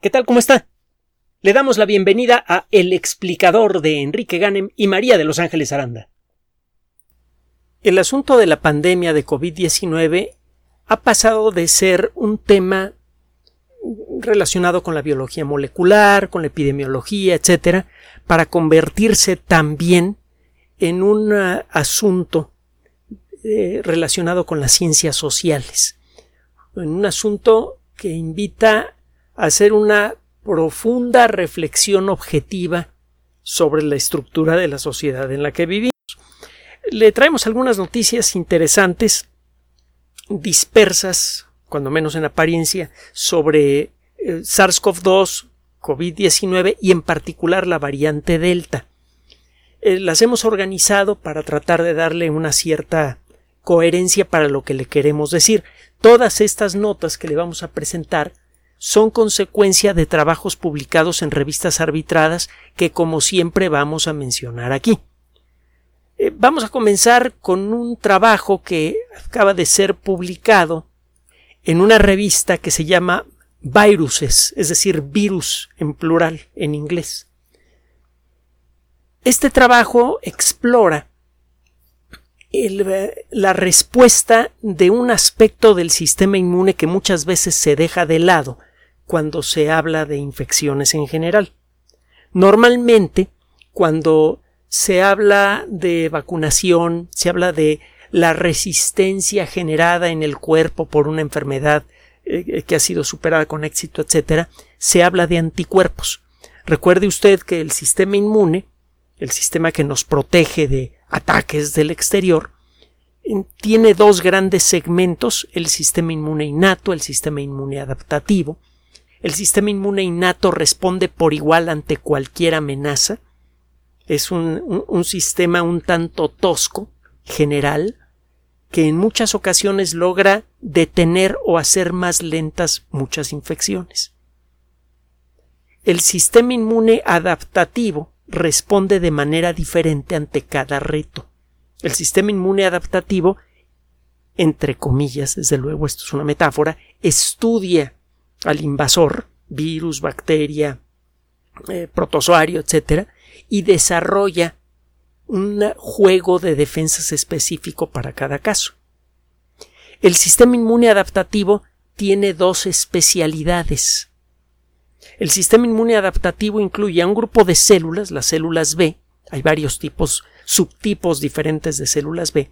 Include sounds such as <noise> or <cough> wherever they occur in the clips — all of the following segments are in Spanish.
¿Qué tal? ¿Cómo está? Le damos la bienvenida a El explicador de Enrique Ganem y María de Los Ángeles Aranda. El asunto de la pandemia de COVID-19 ha pasado de ser un tema relacionado con la biología molecular, con la epidemiología, etcétera, para convertirse también en un uh, asunto eh, relacionado con las ciencias sociales, en un asunto que invita hacer una profunda reflexión objetiva sobre la estructura de la sociedad en la que vivimos. Le traemos algunas noticias interesantes, dispersas, cuando menos en apariencia, sobre eh, SARS-CoV-2, COVID-19 y en particular la variante Delta. Eh, las hemos organizado para tratar de darle una cierta coherencia para lo que le queremos decir. Todas estas notas que le vamos a presentar son consecuencia de trabajos publicados en revistas arbitradas que como siempre vamos a mencionar aquí. Eh, vamos a comenzar con un trabajo que acaba de ser publicado en una revista que se llama Viruses, es decir, virus en plural en inglés. Este trabajo explora la respuesta de un aspecto del sistema inmune que muchas veces se deja de lado cuando se habla de infecciones en general. Normalmente, cuando se habla de vacunación, se habla de la resistencia generada en el cuerpo por una enfermedad eh, que ha sido superada con éxito, etc., se habla de anticuerpos. Recuerde usted que el sistema inmune, el sistema que nos protege de ataques del exterior, tiene dos grandes segmentos, el sistema inmune innato, el sistema inmune adaptativo. El sistema inmune innato responde por igual ante cualquier amenaza. Es un, sistema un tanto tosco, general, que en muchas ocasiones logra detener o hacer más lentas muchas infecciones. El sistema inmune adaptativo responde de manera diferente ante cada reto. El sistema inmune adaptativo, entre comillas, desde luego esto es una metáfora, estudia al invasor, virus, bacteria, eh, protozoario, etc., y desarrolla un juego de defensas específico para cada caso. El sistema inmune adaptativo tiene dos especialidades. El sistema inmune adaptativo incluye a un grupo de células, las células B, hay varios tipos, subtipos diferentes de células B,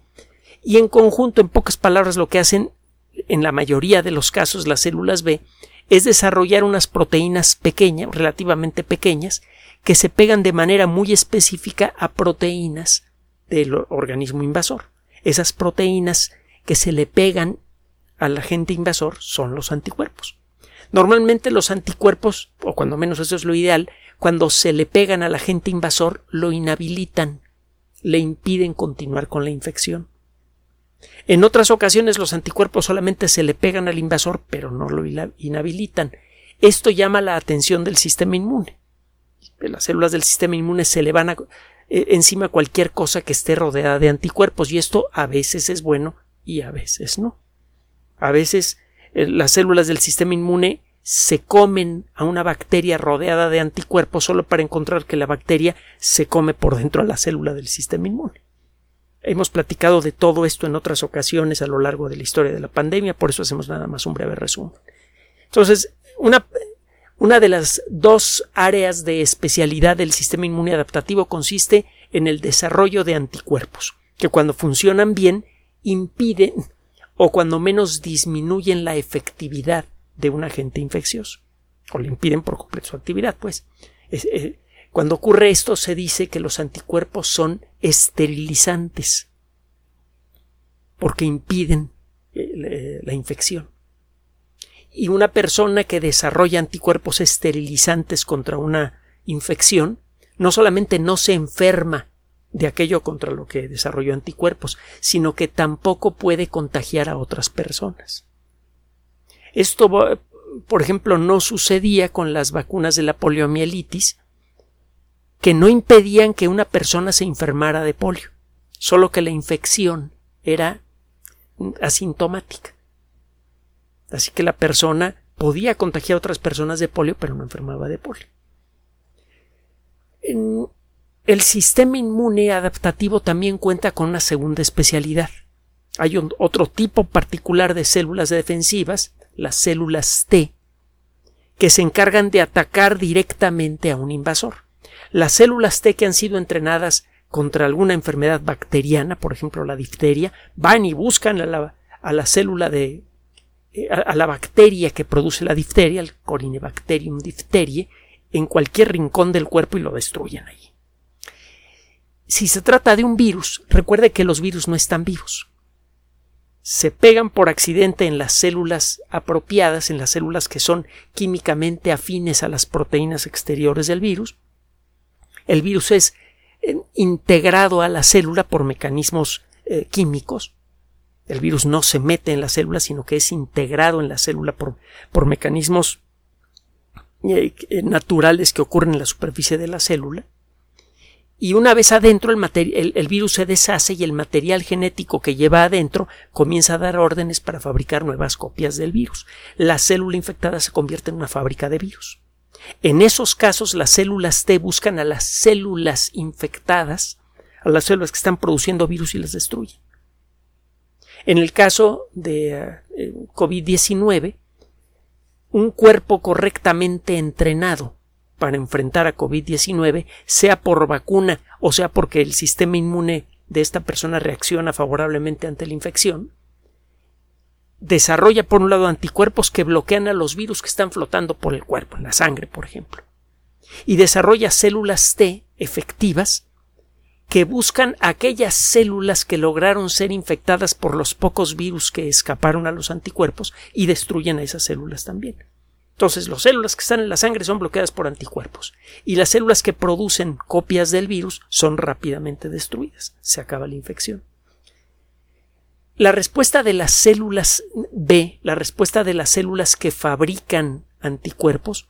y en conjunto, en pocas palabras, lo que hacen en la mayoría de los casos las células B es desarrollar unas proteínas pequeñas, relativamente pequeñas, que se pegan de manera muy específica a proteínas del organismo invasor. Esas proteínas que se le pegan al agente invasor son los anticuerpos. Normalmente los anticuerpos, o cuando menos eso es lo ideal, cuando se le pegan al agente invasor, lo inhabilitan, le impiden continuar con la infección. En otras ocasiones los anticuerpos solamente se le pegan al invasor, pero no lo inhabilitan. Esto llama la atención del sistema inmune. Las células del sistema inmune se le van a, eh, encima cualquier cosa que esté rodeada de anticuerpos y esto a veces es bueno y a veces no. A veces eh, las células del sistema inmune se comen a una bacteria rodeada de anticuerpos solo para encontrar que la bacteria se come por dentro a la célula del sistema inmune. Hemos platicado de todo esto en otras ocasiones a lo largo de la historia de la pandemia, por eso hacemos nada más un breve resumen. Entonces, una, una de las dos áreas de especialidad del sistema inmune adaptativo consiste en el desarrollo de anticuerpos, que cuando funcionan bien impiden o cuando menos disminuyen la efectividad de un agente infeccioso o le impiden por completo su actividad, pues. Eh, cuando ocurre esto se dice que los anticuerpos son esterilizantes porque impiden eh, la infección. Y una persona que desarrolla anticuerpos esterilizantes contra una infección no solamente no se enferma de aquello contra lo que desarrolló anticuerpos, sino que tampoco puede contagiar a otras personas. Esto, por ejemplo, no sucedía con las vacunas de la poliomielitis, que no impedían que una persona se enfermara de polio, solo que la infección era asintomática. Así que la persona podía contagiar a otras personas de polio, pero no enfermaba de polio. el sistema inmune adaptativo también cuenta con una segunda especialidad. Hay otro tipo particular de células defensivas, las células T, que se encargan de atacar directamente a un invasor. Las células T que han sido entrenadas contra alguna enfermedad bacteriana, por ejemplo la difteria, van y buscan a la, célula de eh, a, la bacteria que produce la difteria, el Corynebacterium diphtheriae, en cualquier rincón del cuerpo y lo destruyen allí. Si se trata de un virus, recuerde que los virus no están vivos se pegan por accidente en las células apropiadas, en las células que son químicamente afines a las proteínas exteriores del virus. El virus es eh, integrado a la célula por mecanismos eh, químicos. El virus no se mete en la célula, sino que es integrado en la célula por, por mecanismos eh, naturales que ocurren en la superficie de la célula y una vez adentro el, el, virus se deshace y el material genético que lleva adentro comienza a dar órdenes para fabricar nuevas copias del virus. La célula infectada se convierte en una fábrica de virus. En esos casos las células T buscan a las células infectadas, a las células que están produciendo virus y las destruyen. En el caso de eh, COVID-19, un cuerpo correctamente entrenado para enfrentar a COVID-19, sea por vacuna o sea porque el sistema inmune de esta persona reacciona favorablemente ante la infección, desarrolla por un lado anticuerpos que bloquean a los virus que están flotando por el cuerpo, en la sangre, por ejemplo, y desarrolla células T efectivas que buscan aquellas células que lograron ser infectadas por los pocos virus que escaparon a los anticuerpos y destruyen a esas células también. Entonces, las células que están en la sangre son bloqueadas por anticuerpos y las células que producen copias del virus son rápidamente destruidas. Se acaba la infección. La respuesta de las células B, la respuesta de las células que fabrican anticuerpos,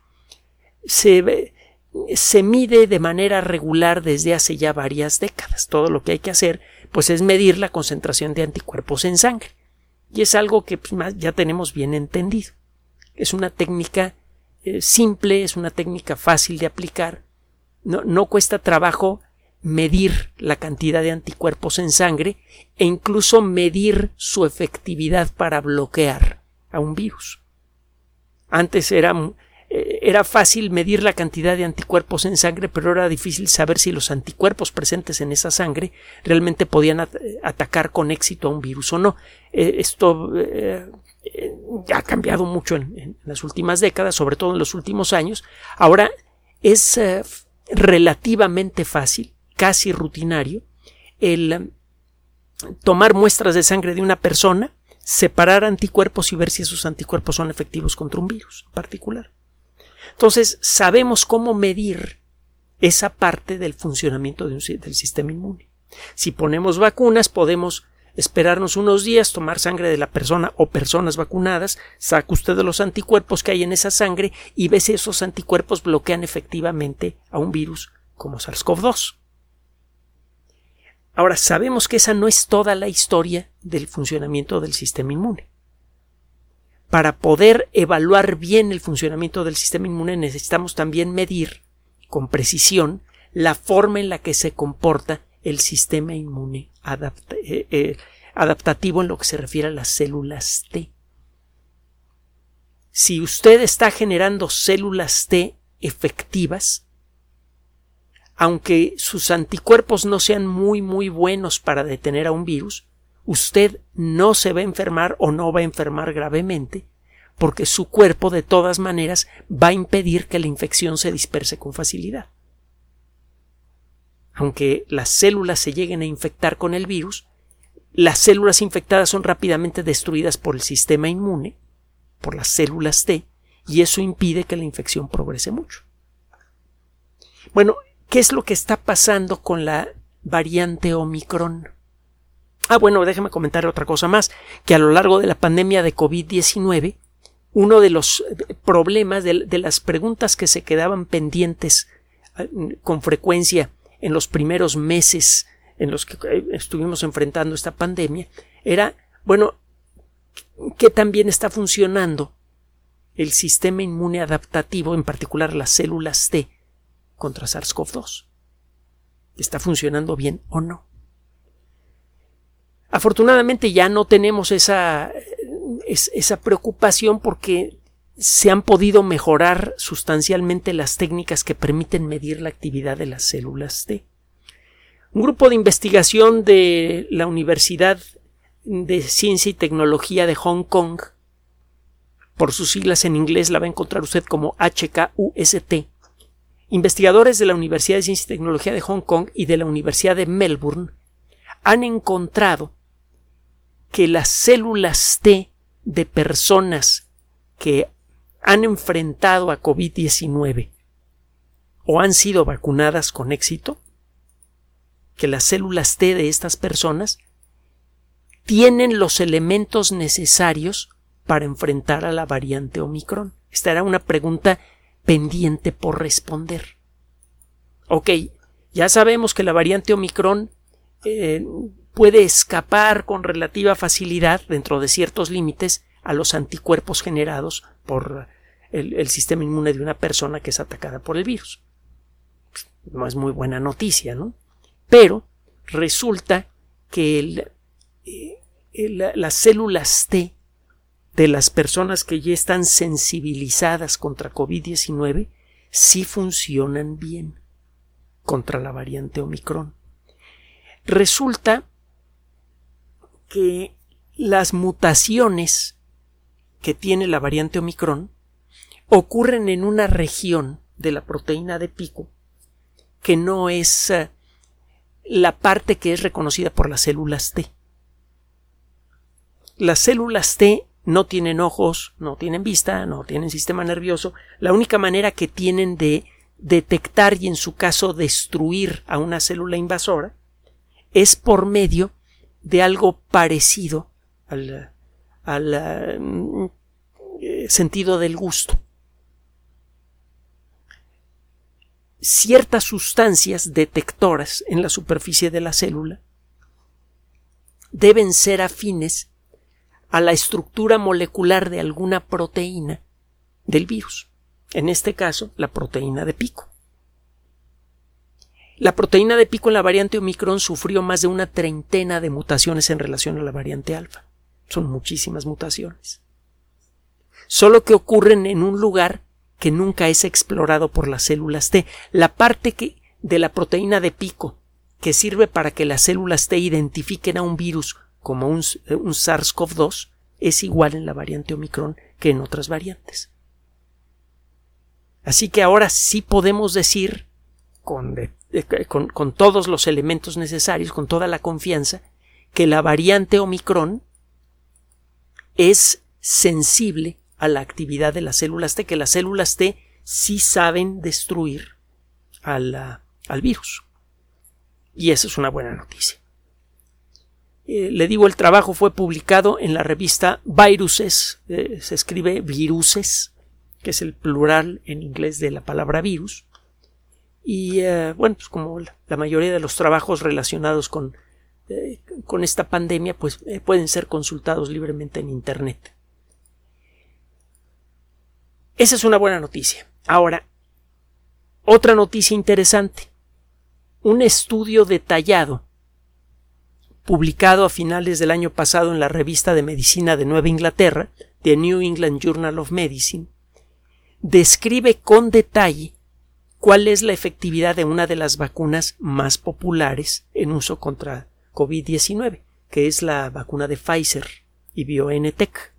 se, se mide de manera regular desde hace ya varias décadas. Todo lo que hay que hacer pues es medir la concentración de anticuerpos en sangre. Y es algo que pues, ya tenemos bien entendido. Es una técnica eh, simple, es una técnica fácil de aplicar. No, no cuesta trabajo medir la cantidad de anticuerpos en sangre e incluso medir su efectividad para bloquear a un virus. Antes era, eh, era, fácil medir la cantidad de anticuerpos en sangre, pero era difícil saber si los anticuerpos presentes en esa sangre realmente podían atacar con éxito a un virus o no. Eh, esto ha cambiado mucho en, las últimas décadas, sobre todo en los últimos años. Ahora es eh, relativamente fácil, casi rutinario, el eh, tomar muestras de sangre de una persona, separar anticuerpos y ver si esos anticuerpos son efectivos contra un virus en particular. Entonces, sabemos cómo medir esa parte del funcionamiento del sistema inmune. Si ponemos vacunas, podemos esperarnos unos días, tomar sangre de la persona o personas vacunadas, saca usted los anticuerpos que hay en esa sangre y ve si esos anticuerpos bloquean efectivamente a un virus como SARS-CoV-2. Ahora, sabemos que esa no es toda la historia del funcionamiento del sistema inmune. Para poder evaluar bien el funcionamiento del sistema inmune necesitamos también medir con precisión la forma en la que se comporta el sistema inmune eh, eh, adaptativo en lo que se refiere a las células T. Si usted está generando células T efectivas, aunque sus anticuerpos no sean muy muy buenos para detener a un virus, usted no se va a enfermar o no va a enfermar gravemente, porque su cuerpo de todas maneras va a impedir que la infección se disperse con facilidad aunque las células se lleguen a infectar con el virus, las células infectadas son rápidamente destruidas por el sistema inmune, por las células T, y eso impide que la infección progrese mucho. Bueno, ¿qué es lo que está pasando con la variante Omicron? Ah, bueno, déjeme comentar otra cosa más, que a lo largo de la pandemia de COVID-19, uno de los problemas, de, de, las preguntas que se quedaban pendientes eh, con frecuencia en los primeros meses en los que eh, estuvimos enfrentando esta pandemia era, bueno, ¿qué también está funcionando el sistema inmune adaptativo, en particular las células T, contra SARS-CoV-2. ¿Está funcionando bien o no? Afortunadamente ya no tenemos esa, esa preocupación porque se han podido mejorar sustancialmente las técnicas que permiten medir la actividad de las células T. Un grupo de investigación de la Universidad de Ciencia y Tecnología de Hong Kong, por sus siglas en inglés la va a encontrar usted como HKUST, investigadores de la Universidad de Ciencia y Tecnología de Hong Kong y de la Universidad de Melbourne han encontrado que las células T de personas que han enfrentado a COVID-19 o han sido vacunadas con éxito, que las células T de estas personas tienen los elementos necesarios para enfrentar a la variante Omicron. Esta era una pregunta pendiente por responder. Ok, ya sabemos que la variante Omicron eh, puede escapar con relativa facilidad, dentro de ciertos límites, a los anticuerpos generados por el, sistema inmune de una persona que es atacada por el virus. No es muy buena noticia, ¿no? Pero resulta que eh, las células T de las personas que ya están sensibilizadas contra COVID-19 sí funcionan bien contra la variante Omicron. Resulta que las mutaciones que tiene la variante Omicron ocurren en una región de la proteína de pico que no es eh, la parte que es reconocida por las células T. Las células T no tienen ojos, no tienen vista, no tienen sistema nervioso. La única manera que tienen de detectar y en su caso destruir a una célula invasora es por medio de algo parecido al, eh, sentido del gusto. ciertas sustancias detectoras en la superficie de la célula deben ser afines a la estructura molecular de alguna proteína del virus, en este caso la proteína de pico. La proteína de pico en la variante Omicron sufrió más de una treintena de mutaciones en relación a la variante alfa. Son muchísimas mutaciones. Solo que ocurren en un lugar que nunca es explorado por las células T. La parte que, de la proteína de pico que sirve para que las células T identifiquen a un virus como un, un SARS-CoV-2 es igual en la variante Omicron que en otras variantes. Así que ahora sí podemos decir con, con, todos los elementos necesarios, con toda la confianza, que la variante Omicron es sensible a la actividad de las células T, que las células T sí saben destruir al virus. Y esa es una buena noticia. Eh, le digo, el trabajo fue publicado en la revista Viruses, eh, se escribe viruses, que es el plural en inglés de la palabra virus. Y eh, bueno, pues como la mayoría de los trabajos relacionados con, con esta pandemia, pues pueden ser consultados libremente en Internet. Esa es una buena noticia. Ahora, otra noticia interesante. Un estudio detallado publicado a finales del año pasado en la revista de medicina de Nueva Inglaterra, The New England Journal of Medicine, describe con detalle cuál es la efectividad de una de las vacunas más populares en uso contra COVID-19, que es la vacuna de Pfizer y BioNTech.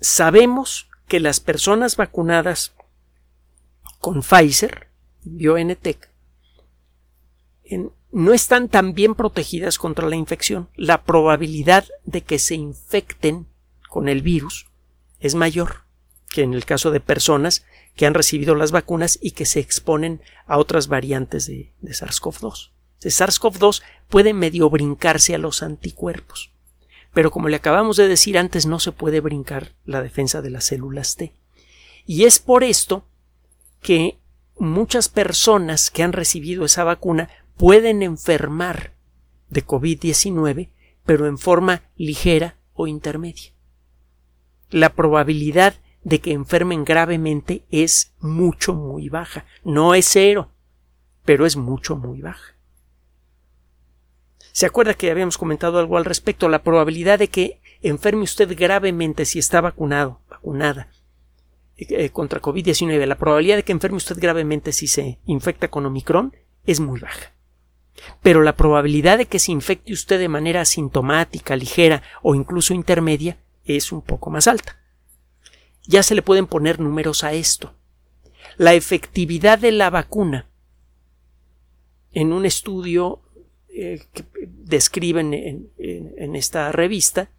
Sabemos que las personas vacunadas con Pfizer, BioNTech, no están tan bien protegidas contra la infección. La probabilidad de que se infecten con el virus es mayor que en el caso de personas que han recibido las vacunas y que se exponen a otras variantes de, de SARS-CoV-2. SARS-CoV-2 puede medio brincarse a los anticuerpos pero como le acabamos de decir antes no se puede brincar la defensa de las células T. Y es por esto que muchas personas que han recibido esa vacuna pueden enfermar de COVID-19, pero en forma ligera o intermedia. la probabilidad de que enfermen gravemente es mucho, muy baja. No es cero, pero es mucho, muy baja. ¿Se acuerda que habíamos comentado algo al respecto? La probabilidad de que enferme usted gravemente si está vacunado, vacunada eh, contra COVID-19, la probabilidad de que enferme usted gravemente si se infecta con Omicron es muy baja. Pero la probabilidad de que se infecte usted de manera asintomática, ligera o incluso intermedia es un poco más alta. Ya se le pueden poner números a esto. La efectividad de la vacuna en un estudio eh, que describen en, esta revista,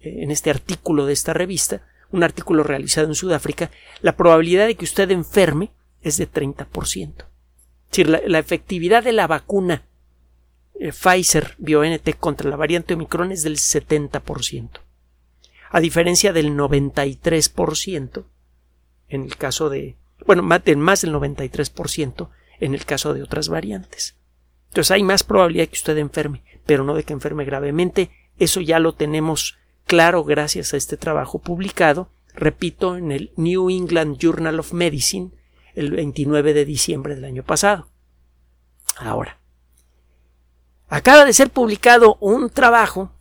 eh, en este artículo de esta revista, un artículo realizado en Sudáfrica, la probabilidad de que usted enferme es de 30%. Es decir, la, efectividad de la vacuna eh, Pfizer BioNTech contra la variante Omicron es del 70%, a diferencia del 93% en el caso de, bueno, más del 93% en el caso de otras variantes. Entonces hay más probabilidad que usted enferme, pero no de que enferme gravemente. Eso ya lo tenemos claro gracias a este trabajo publicado, repito, en el New England Journal of Medicine el 29 de diciembre del año pasado. Ahora, acaba de ser publicado un trabajo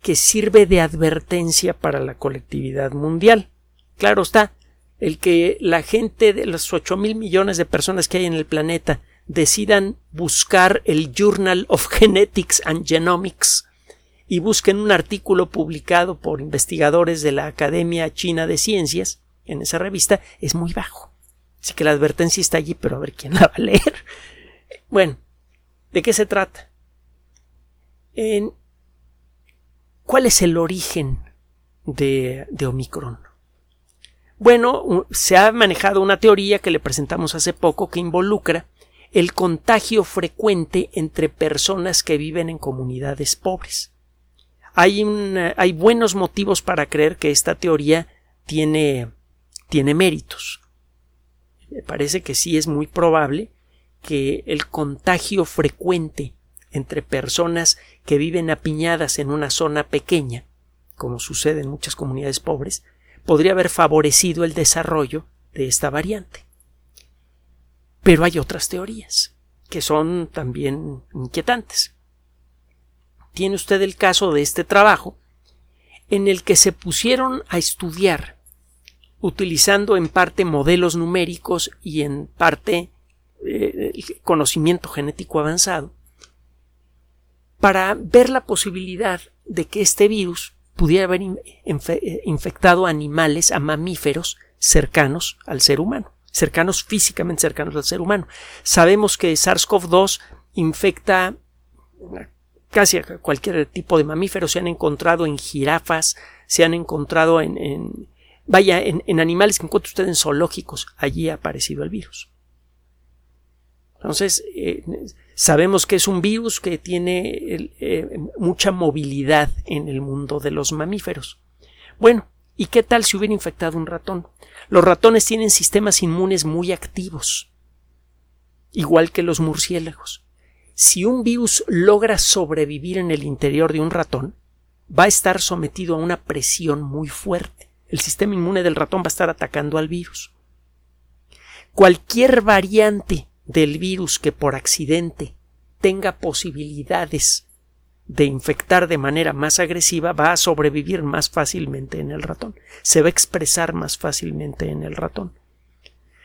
que sirve de advertencia para la colectividad mundial. Claro está, el que la gente de los ocho mil millones de personas que hay en el planeta decidan buscar el Journal of <laughs> Genetics and Genomics y busquen un artículo publicado por investigadores de la Academia China de Ciencias en esa revista es muy bajo. Así que la advertencia está allí, pero a ver quién la va a leer. Bueno, ¿de qué se trata? ¿Cuál es el origen de, de Omicron? Bueno, se ha manejado una teoría que le presentamos hace poco que involucra el contagio frecuente entre personas que viven en comunidades pobres. Hay, hay buenos motivos para creer que esta teoría tiene, tiene méritos. Me parece que sí es muy probable que el contagio frecuente entre personas que viven apiñadas en una zona pequeña, como sucede en muchas comunidades pobres, podría haber favorecido el desarrollo de esta variante. Pero hay otras teorías que son también inquietantes. Tiene usted el caso de este trabajo en el que se pusieron a estudiar utilizando en parte modelos numéricos y en parte eh, conocimiento genético avanzado para ver la posibilidad de que este virus pudiera haber infectado animales, a mamíferos cercanos al ser humano cercanos físicamente cercanos al ser humano. Sabemos que SARS-CoV-2 infecta casi a cualquier tipo de mamífero. Se han encontrado en jirafas, se han encontrado en, vaya, en, animales que encuentra usted en zoológicos. Allí ha aparecido el virus. Entonces, eh, sabemos que es un virus que tiene eh, mucha movilidad en el mundo de los mamíferos. Bueno, ¿y qué tal si hubiera infectado un ratón? Los ratones tienen sistemas inmunes muy activos, igual que los murciélagos. Si un virus logra sobrevivir en el interior de un ratón, va a estar sometido a una presión muy fuerte. El sistema inmune del ratón va a estar atacando al virus. Cualquier variante del virus que por accidente tenga posibilidades de infectar de manera más agresiva va a sobrevivir más fácilmente en el ratón, se va a expresar más fácilmente en el ratón.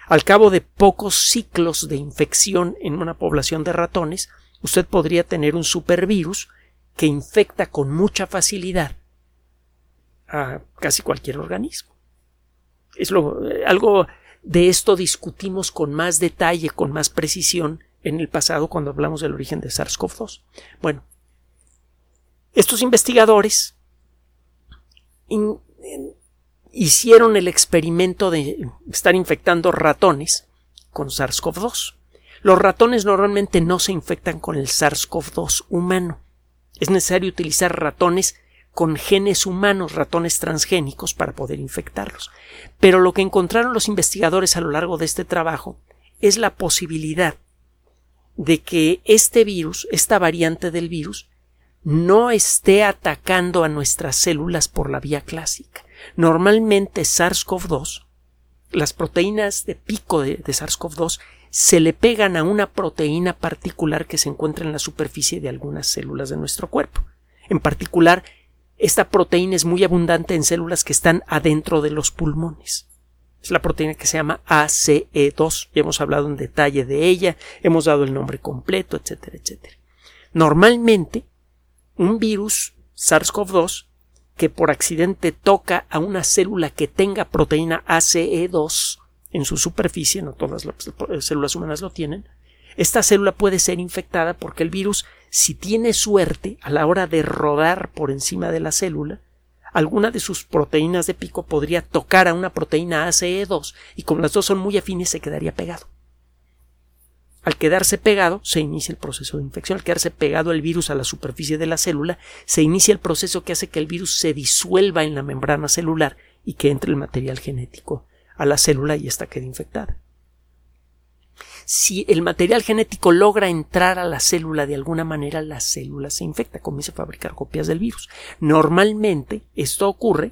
Al cabo de pocos ciclos de infección en una población de ratones, usted podría tener un supervirus que infecta con mucha facilidad a casi cualquier organismo. Es lo, algo de esto discutimos con más detalle, con más precisión en el pasado cuando hablamos del origen de SARS-CoV-2. Bueno, estos investigadores hicieron el experimento de estar infectando ratones con SARS-CoV-2. Los ratones normalmente no se infectan con el SARS-CoV-2 humano. Es necesario utilizar ratones con genes humanos, ratones transgénicos, para poder infectarlos. Pero lo que encontraron los investigadores a lo largo de este trabajo es la posibilidad de que este virus, esta variante del virus, no esté atacando a nuestras células por la vía clásica. Normalmente SARS-CoV-2, las proteínas de pico de, de SARS-CoV-2 se le pegan a una proteína particular que se encuentra en la superficie de algunas células de nuestro cuerpo. En particular, esta proteína es muy abundante en células que están adentro de los pulmones. Es la proteína que se llama ACE2. Ya hemos hablado en detalle de ella, hemos dado el nombre completo, etcétera, etcétera. Normalmente, un virus SARS-CoV-2 que por accidente toca a una célula que tenga proteína ACE2 en su superficie, no todas las células humanas lo tienen, esta célula puede ser infectada porque el virus, si tiene suerte a la hora de rodar por encima de la célula, alguna de sus proteínas de pico podría tocar a una proteína ACE2 y como las dos son muy afines se quedaría pegado. Al quedarse pegado se inicia el proceso de infección. Al quedarse pegado el virus a la superficie de la célula se inicia el proceso que hace que el virus se disuelva en la membrana celular y que entre el material genético a la célula y ésta quede infectada. Si el material genético logra entrar a la célula de alguna manera, la célula se infecta, comienza a fabricar copias del virus. Normalmente esto ocurre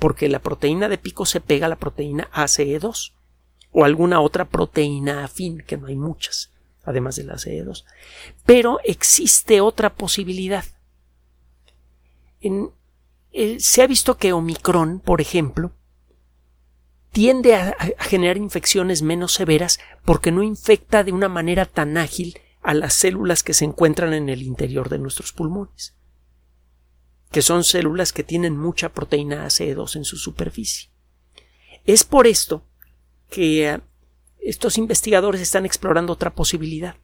porque la proteína de pico se pega a la proteína ACE2 o alguna otra proteína afín, que no hay muchas, además de la ACE2. Pero existe otra posibilidad. Eh, se ha visto que Omicron, por ejemplo, tiende a, generar infecciones menos severas porque no infecta de una manera tan ágil a las células que se encuentran en el interior de nuestros pulmones, que son células que tienen mucha proteína AC2 en su superficie. Es por esto que eh, estos investigadores están explorando otra posibilidad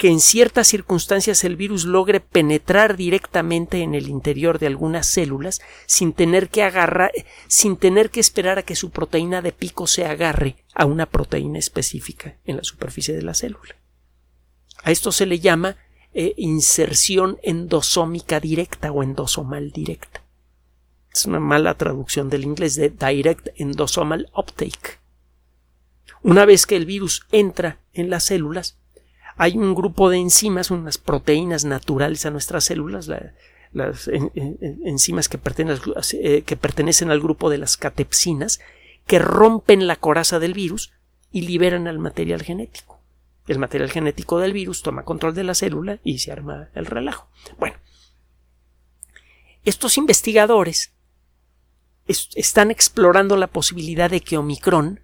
que en ciertas circunstancias el virus logre penetrar directamente en el interior de algunas células sin tener que agarrar, sin tener que esperar a que su proteína de pico se agarre a una proteína específica en la superficie de la célula. A esto se le llama eh, inserción endosómica directa o endosomal directa. Es una mala traducción del inglés de direct endosomal uptake. Una vez que el virus entra en las células, hay un grupo de enzimas, unas proteínas naturales a nuestras células, las enzimas que pertenecen, eh, que pertenecen al grupo de las catepsinas, que rompen la coraza del virus y liberan al material genético. El material genético del virus toma control de la célula y se arma el relajo. Bueno, estos investigadores están explorando la posibilidad de que Omicron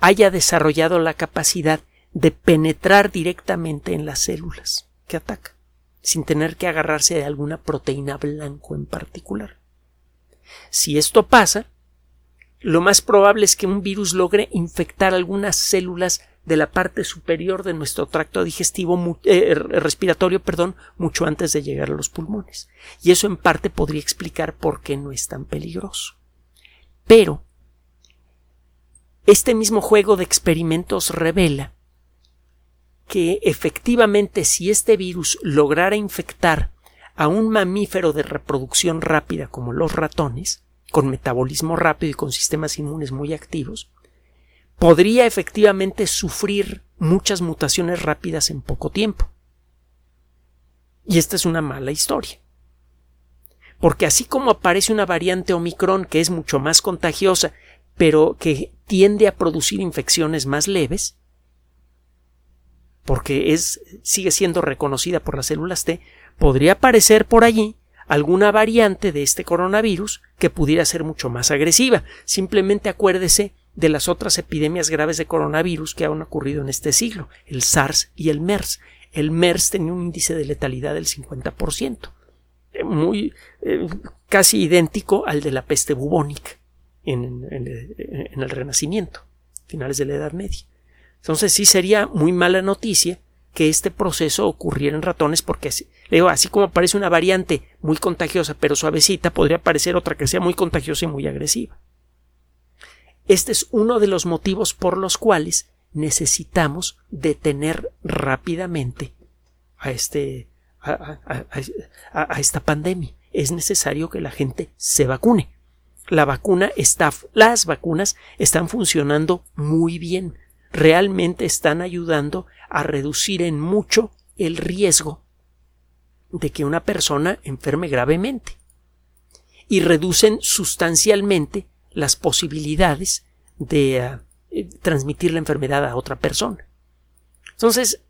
haya desarrollado la capacidad de penetrar directamente en las células que ataca, sin tener que agarrarse de alguna proteína blanco en particular. Si esto pasa, lo más probable es que un virus logre infectar algunas células de la parte superior de nuestro tracto digestivo eh, respiratorio, perdón, mucho antes de llegar a los pulmones. Y eso en parte podría explicar por qué no es tan peligroso. Pero este mismo juego de experimentos revela que efectivamente si este virus lograra infectar a un mamífero de reproducción rápida como los ratones, con metabolismo rápido y con sistemas inmunes muy activos, podría efectivamente sufrir muchas mutaciones rápidas en poco tiempo. Y esta es una mala historia. Porque así como aparece una variante Omicron que es mucho más contagiosa, pero que tiende a producir infecciones más leves, porque es, sigue siendo reconocida por las células T, podría aparecer por allí alguna variante de este coronavirus que pudiera ser mucho más agresiva. Simplemente acuérdese de las otras epidemias graves de coronavirus que han ocurrido en este siglo, el SARS y el MERS. El MERS tenía un índice de letalidad del 50%, eh, muy eh, casi idéntico al de la peste bubónica en, en el Renacimiento, finales de la Edad Media. Entonces sí sería muy mala noticia que este proceso ocurriera en ratones porque digo, así como aparece una variante muy contagiosa pero suavecita, podría aparecer otra que sea muy contagiosa y muy agresiva. Este es uno de los motivos por los cuales necesitamos detener rápidamente a este a, a, esta pandemia. Es necesario que la gente se vacune. La vacuna está, las vacunas están funcionando muy bien realmente están ayudando a reducir en mucho el riesgo de que una persona enferme gravemente. y reducen sustancialmente las posibilidades de ah, eh, transmitir la enfermedad a otra persona. Entonces,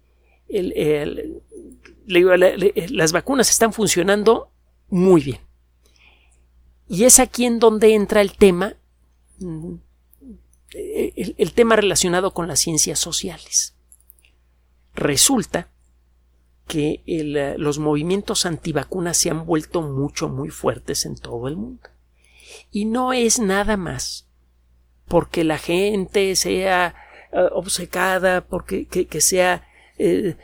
las vacunas están funcionando muy bien. Y es aquí en donde entra el tema, el tema relacionado con las ciencias sociales. Resulta que eh, los movimientos antivacunas se han vuelto mucho, muy fuertes en todo el mundo. Y no es nada más porque la gente sea eh, obcecada, porque que, sea eh,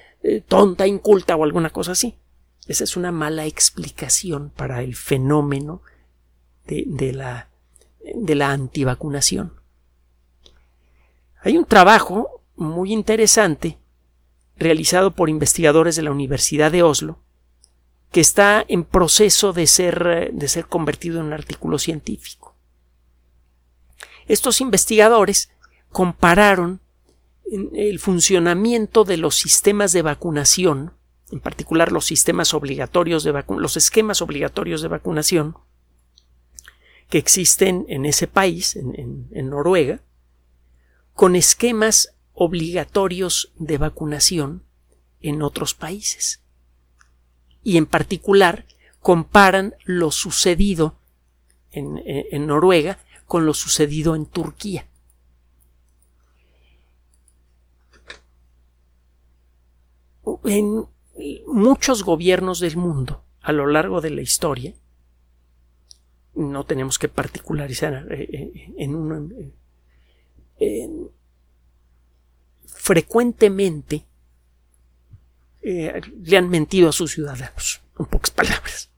tonta, inculta o alguna cosa así. Esa es una mala explicación para el fenómeno de, la, de la antivacunación. Hay un trabajo muy interesante realizado por investigadores de la Universidad de Oslo, que está en proceso de ser, de ser convertido en un artículo científico. Estos investigadores compararon el funcionamiento de los sistemas de vacunación, en particular los sistemas obligatorios de los esquemas obligatorios de vacunación que existen en ese país, en Noruega, con esquemas obligatorios de vacunación en otros países. Y en particular comparan lo sucedido en, Noruega con lo sucedido en Turquía. En muchos gobiernos del mundo a lo largo de la historia, no tenemos que particularizar eh, eh, en uno, en, frecuentemente eh, le han mentido a sus ciudadanos, en pocas palabras.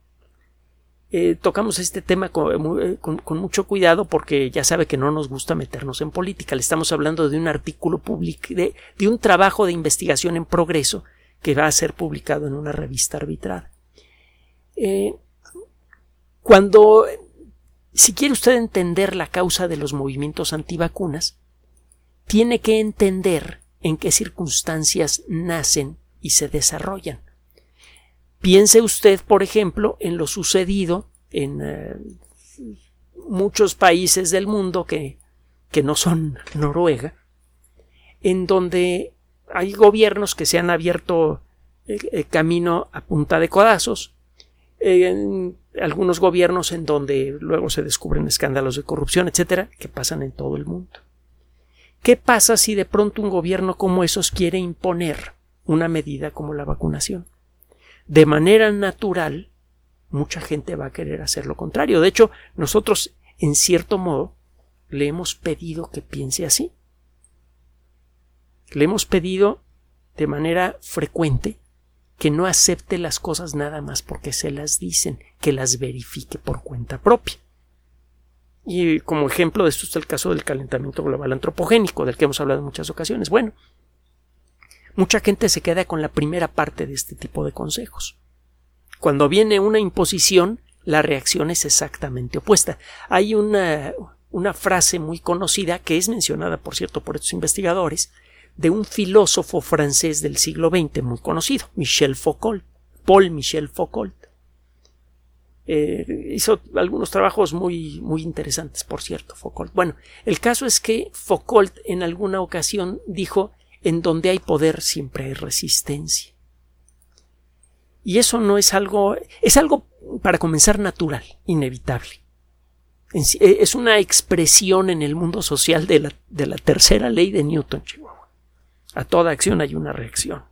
Eh, tocamos este tema eh, con, mucho cuidado porque ya sabe que no nos gusta meternos en política. Le estamos hablando de un artículo público, de, un trabajo de investigación en progreso que va a ser publicado en una revista arbitrada. cuando, si quiere usted entender la causa de los movimientos antivacunas, tiene que entender en qué circunstancias nacen y se desarrollan. Piense usted, por ejemplo, en lo sucedido en eh, muchos países del mundo que, que no son Noruega, en donde hay gobiernos que se han abierto el, eh, camino a punta de codazos, en algunos gobiernos en donde luego se descubren escándalos de corrupción, etcétera, que pasan en todo el mundo. ¿Qué pasa si de pronto un gobierno como esos quiere imponer una medida como la vacunación? De manera natural, mucha gente va a querer hacer lo contrario. De hecho, nosotros, en cierto modo, le hemos pedido que piense así. Le hemos pedido de manera frecuente que no acepte las cosas nada más porque se las dicen, que las verifique por cuenta propia. Y como ejemplo de esto está el caso del calentamiento global antropogénico, del que hemos hablado en muchas ocasiones. Bueno, mucha gente se queda con la primera parte de este tipo de consejos. Cuando viene una imposición, la reacción es exactamente opuesta. Hay una, una frase muy conocida que es mencionada, por cierto, por estos investigadores, de un filósofo francés del siglo XX muy conocido, Michel Foucault, Paul Michel Foucault. Eh, hizo algunos trabajos muy, muy interesantes, por cierto, Foucault. Bueno, el caso es que Foucault en alguna ocasión dijo en donde hay poder siempre hay resistencia. Y eso no es algo, es algo para comenzar natural, inevitable. Eh, es una expresión en el mundo social de la, de la tercera ley de Newton, Chihuahua. A toda acción hay una reacción.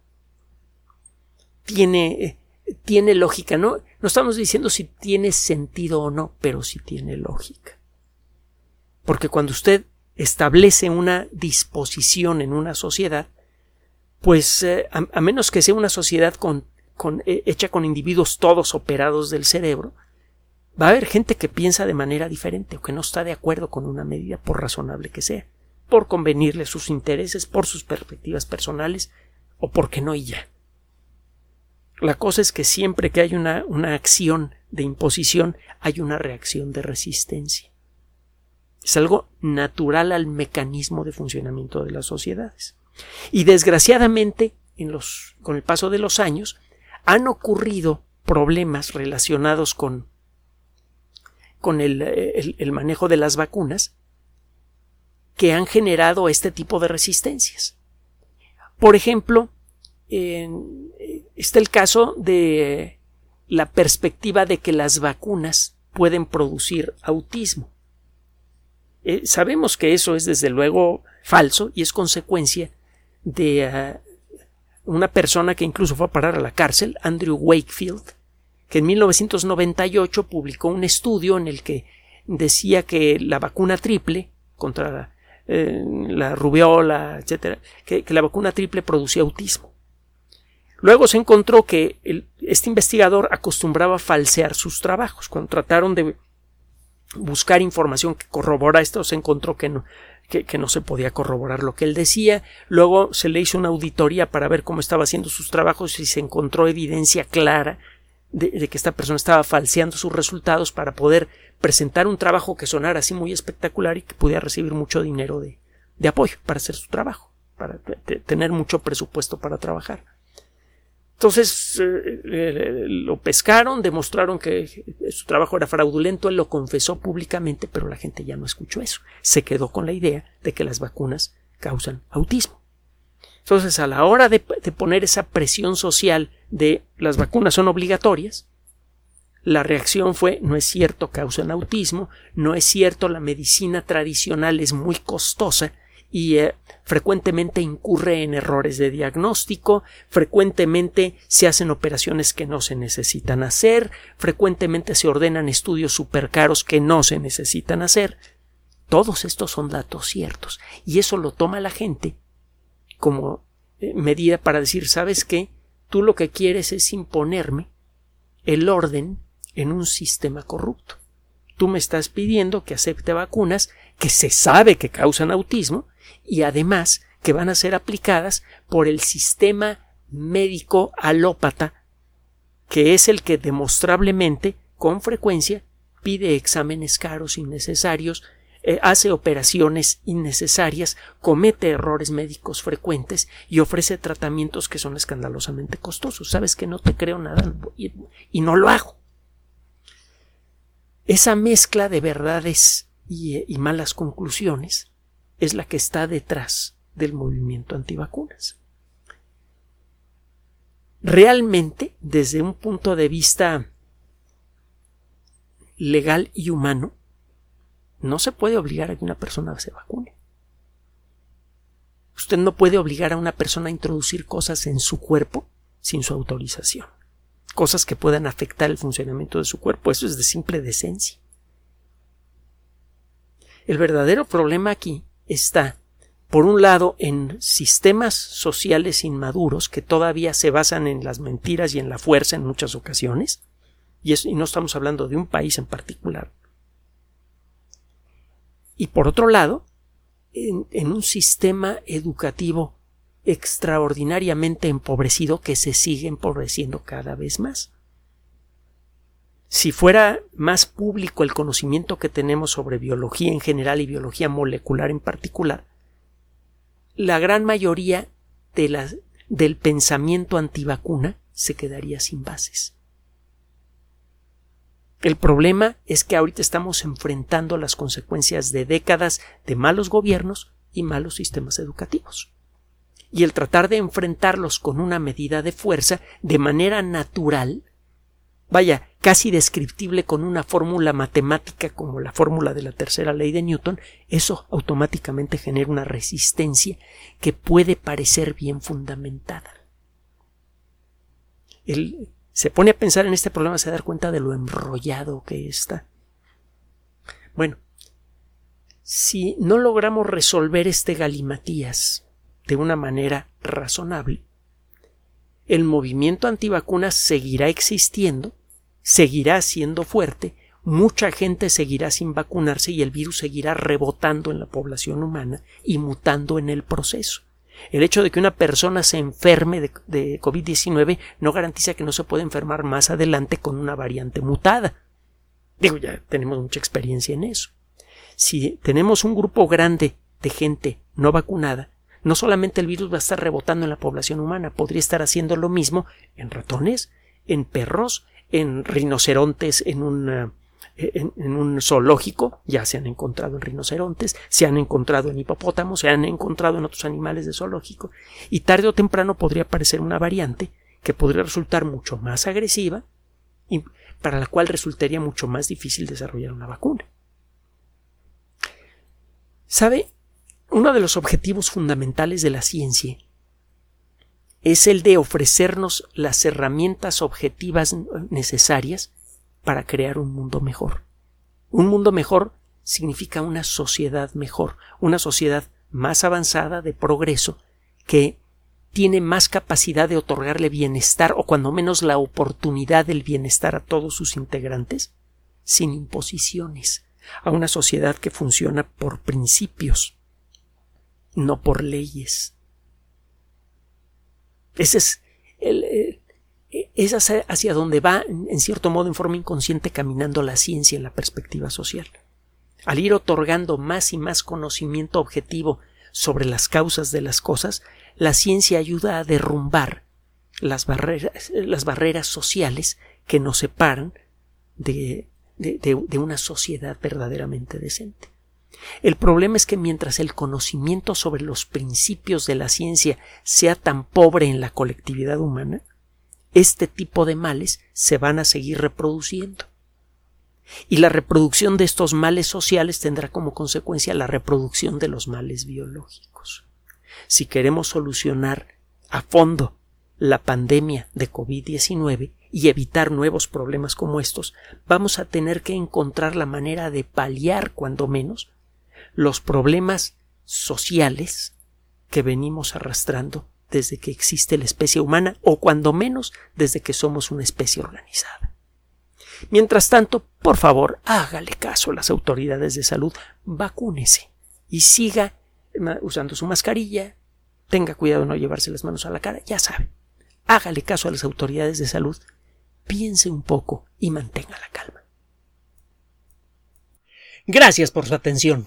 Tiene, eh, tiene lógica, ¿no? No estamos diciendo si tiene sentido o no, pero sí tiene lógica. Porque cuando usted establece una disposición en una sociedad, pues eh, a, menos que sea una sociedad con, eh, hecha con individuos todos operados del cerebro, va a haber gente que piensa de manera diferente o que no está de acuerdo con una medida por razonable que sea, por convenirle sus intereses, por sus perspectivas personales o porque no y ya. La cosa es que siempre que hay una, una acción de imposición hay una reacción de resistencia. Es algo natural al mecanismo de funcionamiento de las sociedades. Y desgraciadamente, en con el paso de los años, han ocurrido problemas relacionados con, con el, manejo de las vacunas que han generado este tipo de resistencias. Por ejemplo, está el caso de la perspectiva de que las vacunas pueden producir autismo. Eh, sabemos que eso es desde luego falso y es consecuencia de ah, una persona que incluso fue a parar a la cárcel, Andrew Wakefield, que en 1998 publicó un estudio en el que decía que la vacuna triple contra la, eh, rubiola, etcétera, que, la vacuna triple producía autismo. Luego se encontró que este investigador acostumbraba a falsear sus trabajos. Cuando trataron de buscar información que corrobora esto, se encontró que no, se podía corroborar lo que él decía. Luego se le hizo una auditoría para ver cómo estaba haciendo sus trabajos y se encontró evidencia clara de, que esta persona estaba falseando sus resultados para poder presentar un trabajo que sonara así muy espectacular y que pudiera recibir mucho dinero de apoyo para hacer su trabajo, para tener mucho presupuesto para trabajar. Entonces eh, eh, lo pescaron, demostraron que su trabajo era fraudulento, él lo confesó públicamente, pero la gente ya no escuchó eso. Se quedó con la idea de que las vacunas causan autismo. Entonces, a la hora de, poner esa presión social de las vacunas son obligatorias, la reacción fue no es cierto, causan autismo, no es cierto, la medicina tradicional es muy costosa y eh, frecuentemente incurre en errores de diagnóstico, frecuentemente se hacen operaciones que no se necesitan hacer, frecuentemente se ordenan estudios supercaros que no se necesitan hacer. Todos estos son datos ciertos y eso lo toma la gente como eh, medida para decir, ¿sabes qué? Tú lo que quieres es imponerme el orden en un sistema corrupto. Tú me estás pidiendo que acepte vacunas que se sabe que causan autismo y además que van a ser aplicadas por el sistema médico alópata, que es el que demostrablemente, con frecuencia, pide exámenes caros innecesarios, eh, hace operaciones innecesarias, comete errores médicos frecuentes y ofrece tratamientos que son escandalosamente costosos. Sabes que no te creo nada y, y no lo hago. Esa mezcla de verdades y, y malas conclusiones es la que está detrás del movimiento antivacunas. Realmente, desde un punto de vista legal y humano, no se puede obligar a que una persona se vacune. Usted no puede obligar a una persona a introducir cosas en su cuerpo sin su autorización. Cosas que puedan afectar el funcionamiento de su cuerpo. Eso es de simple decencia. El verdadero problema aquí está, por un lado, en sistemas sociales inmaduros que todavía se basan en las mentiras y en la fuerza en muchas ocasiones, y, no estamos hablando de un país en particular. Y por otro lado, en, en un sistema educativo extraordinariamente empobrecido que se sigue empobreciendo cada vez más. Si fuera más público el conocimiento que tenemos sobre biología en general y biología molecular en particular, la gran mayoría de del pensamiento antivacuna se quedaría sin bases. El problema es que ahorita estamos enfrentando las consecuencias de décadas de malos gobiernos y malos sistemas educativos. Y el tratar de enfrentarlos con una medida de fuerza de manera natural vaya, casi descriptible con una fórmula matemática como la fórmula de la tercera ley de Newton, eso automáticamente genera una resistencia que puede parecer bien fundamentada. Él se pone a pensar en este problema, se da cuenta de lo enrollado que está. Bueno, si no logramos resolver este galimatías de una manera razonable, el movimiento antivacunas seguirá existiendo seguirá siendo fuerte, mucha gente seguirá sin vacunarse y el virus seguirá rebotando en la población humana y mutando en el proceso. El hecho de que una persona se enferme de, COVID-19 no garantiza que no se pueda enfermar más adelante con una variante mutada. Digo, ya tenemos mucha experiencia en eso. Si tenemos un grupo grande de gente no vacunada, no solamente el virus va a estar rebotando en la población humana, podría estar haciendo lo mismo en ratones, en perros, en rinocerontes, en un eh, en, un zoológico, ya se han encontrado en rinocerontes, se han encontrado en hipopótamos, se han encontrado en otros animales de zoológico, y tarde o temprano podría aparecer una variante que podría resultar mucho más agresiva y para la cual resultaría mucho más difícil desarrollar una vacuna. ¿Sabe? Uno de los objetivos fundamentales de la ciencia es el de ofrecernos las herramientas objetivas necesarias para crear un mundo mejor. Un mundo mejor significa una sociedad mejor, una sociedad más avanzada de progreso que tiene más capacidad de otorgarle bienestar o cuando menos la oportunidad del bienestar a todos sus integrantes sin imposiciones, a una sociedad que funciona por principios, no por leyes. Ese es el, eh, hacia donde va, en cierto modo, en forma inconsciente, caminando la ciencia en la perspectiva social. Al ir otorgando más y más conocimiento objetivo sobre las causas de las cosas, la ciencia ayuda a derrumbar las barreras, las barreras sociales que nos separan de, de una sociedad verdaderamente decente. El problema es que mientras el conocimiento sobre los principios de la ciencia sea tan pobre en la colectividad humana, este tipo de males se van a seguir reproduciendo. Y la reproducción de estos males sociales tendrá como consecuencia la reproducción de los males biológicos. Si queremos solucionar a fondo la pandemia de COVID-19 y evitar nuevos problemas como estos, vamos a tener que encontrar la manera de paliar, cuando menos, los problemas sociales que venimos arrastrando desde que existe la especie humana o cuando menos desde que somos una especie organizada. Mientras tanto, por favor, hágale caso a las autoridades de salud, vacúnese y siga usando su mascarilla, tenga cuidado de no llevarse las manos a la cara, ya sabe. Hágale caso a las autoridades de salud, piense un poco y mantenga la calma. Gracias por su atención.